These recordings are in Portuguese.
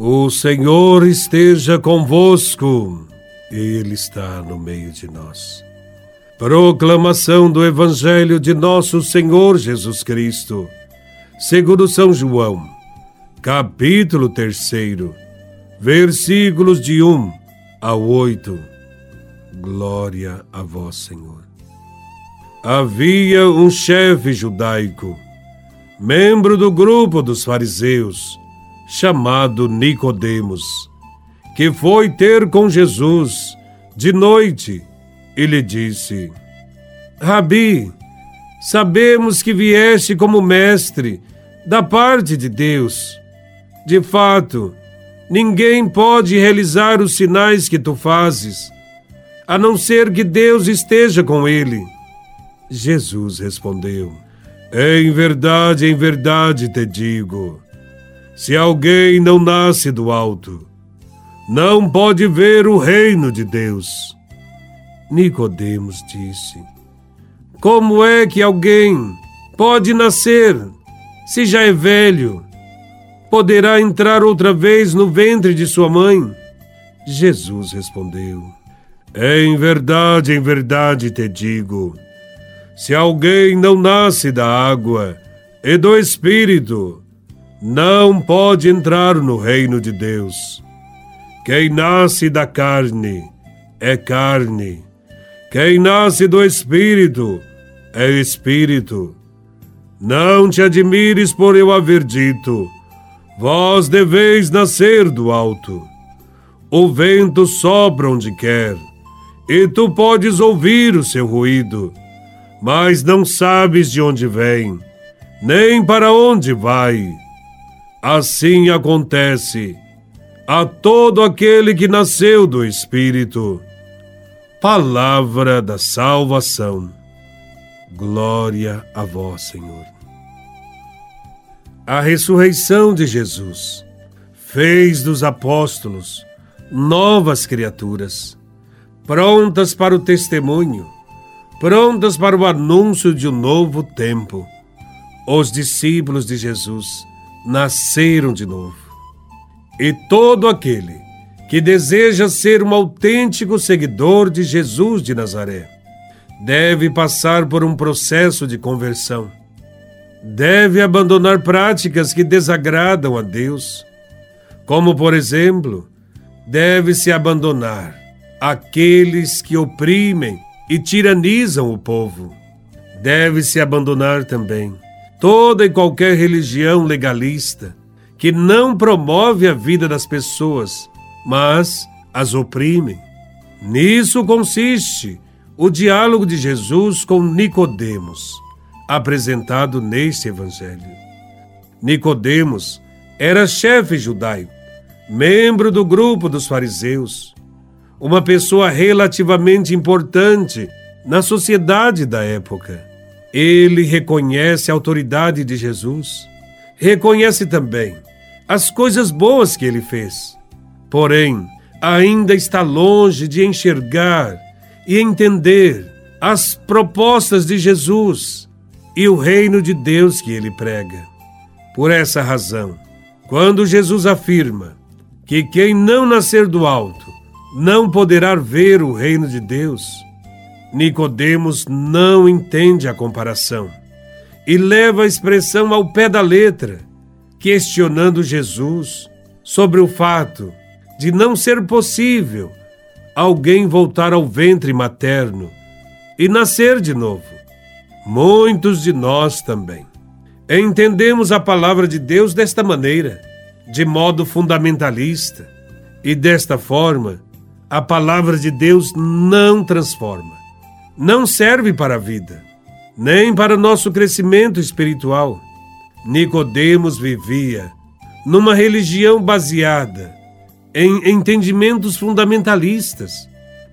O Senhor esteja convosco, Ele está no meio de nós. Proclamação do Evangelho de Nosso Senhor Jesus Cristo, segundo São João, capítulo 3, versículos de 1 a 8. Glória a Vós, Senhor. Havia um chefe judaico, membro do grupo dos fariseus, chamado Nicodemos, que foi ter com Jesus de noite e lhe disse: Rabi, sabemos que vieste como mestre da parte de Deus. De fato, ninguém pode realizar os sinais que tu fazes, a não ser que Deus esteja com ele. Jesus respondeu: Em verdade, em verdade te digo se alguém não nasce do alto, não pode ver o reino de Deus. Nicodemos disse: Como é que alguém pode nascer se já é velho? Poderá entrar outra vez no ventre de sua mãe? Jesus respondeu: Em verdade, em verdade te digo: se alguém não nasce da água e do espírito, não pode entrar no reino de Deus. Quem nasce da carne é carne, quem nasce do espírito é espírito. Não te admires por eu haver dito: vós deveis nascer do alto. O vento sopra onde quer, e tu podes ouvir o seu ruído, mas não sabes de onde vem, nem para onde vai. Assim acontece a todo aquele que nasceu do Espírito. Palavra da salvação. Glória a vós, Senhor. A ressurreição de Jesus fez dos apóstolos novas criaturas, prontas para o testemunho, prontas para o anúncio de um novo tempo. Os discípulos de Jesus nasceram de novo. E todo aquele que deseja ser um autêntico seguidor de Jesus de Nazaré deve passar por um processo de conversão. Deve abandonar práticas que desagradam a Deus, como, por exemplo, deve-se abandonar aqueles que oprimem e tiranizam o povo. Deve-se abandonar também toda e qualquer religião legalista que não promove a vida das pessoas, mas as oprime. Nisso consiste o diálogo de Jesus com Nicodemos, apresentado neste evangelho. Nicodemos era chefe judaico, membro do grupo dos fariseus, uma pessoa relativamente importante na sociedade da época. Ele reconhece a autoridade de Jesus, reconhece também as coisas boas que ele fez. Porém, ainda está longe de enxergar e entender as propostas de Jesus e o reino de Deus que ele prega. Por essa razão, quando Jesus afirma que quem não nascer do alto não poderá ver o reino de Deus, Nicodemos não entende a comparação e leva a expressão ao pé da letra, questionando Jesus sobre o fato de não ser possível alguém voltar ao ventre materno e nascer de novo. Muitos de nós também entendemos a palavra de Deus desta maneira, de modo fundamentalista, e desta forma, a palavra de Deus não transforma não serve para a vida, nem para o nosso crescimento espiritual. Nicodemos vivia numa religião baseada em entendimentos fundamentalistas.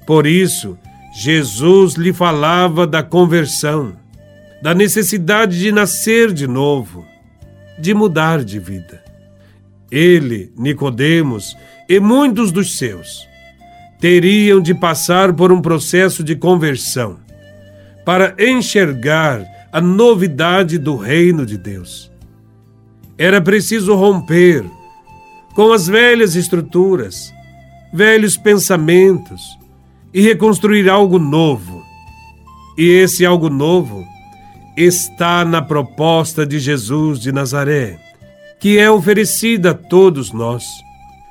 Por isso, Jesus lhe falava da conversão, da necessidade de nascer de novo, de mudar de vida. Ele, Nicodemos e muitos dos seus teriam de passar por um processo de conversão para enxergar a novidade do reino de Deus. Era preciso romper com as velhas estruturas, velhos pensamentos e reconstruir algo novo. E esse algo novo está na proposta de Jesus de Nazaré, que é oferecida a todos nós.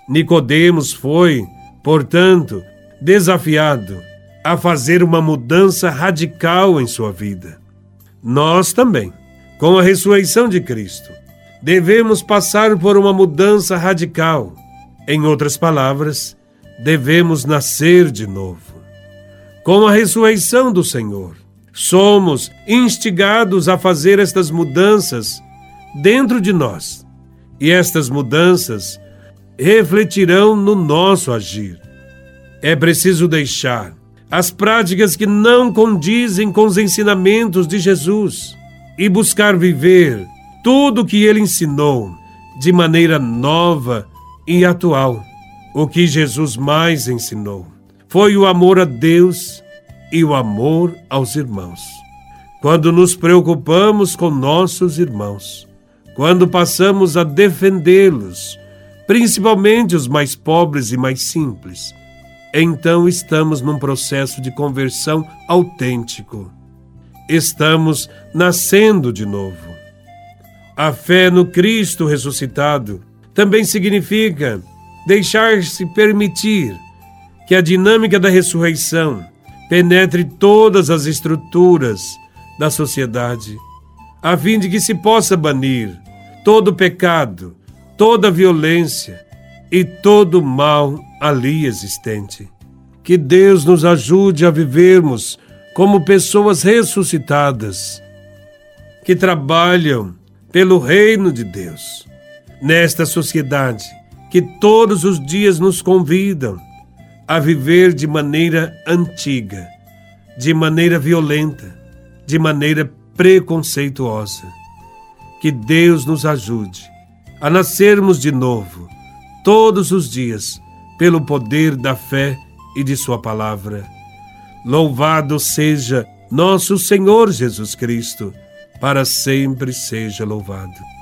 Nicodemos foi, portanto, desafiado a fazer uma mudança radical em sua vida. Nós também, com a ressurreição de Cristo, devemos passar por uma mudança radical. Em outras palavras, devemos nascer de novo. Com a ressurreição do Senhor, somos instigados a fazer estas mudanças dentro de nós. E estas mudanças refletirão no nosso agir. É preciso deixar as práticas que não condizem com os ensinamentos de Jesus e buscar viver tudo o que ele ensinou de maneira nova e atual. O que Jesus mais ensinou foi o amor a Deus e o amor aos irmãos. Quando nos preocupamos com nossos irmãos, quando passamos a defendê-los, principalmente os mais pobres e mais simples, então estamos num processo de conversão autêntico. Estamos nascendo de novo. A fé no Cristo ressuscitado também significa deixar-se permitir que a dinâmica da ressurreição penetre todas as estruturas da sociedade, a fim de que se possa banir todo pecado, toda violência e todo mal ali existente. Que Deus nos ajude a vivermos como pessoas ressuscitadas, que trabalham pelo reino de Deus, nesta sociedade que todos os dias nos convidam a viver de maneira antiga, de maneira violenta, de maneira preconceituosa. Que Deus nos ajude a nascermos de novo, todos os dias, pelo poder da fé e de Sua palavra. Louvado seja nosso Senhor Jesus Cristo, para sempre seja louvado.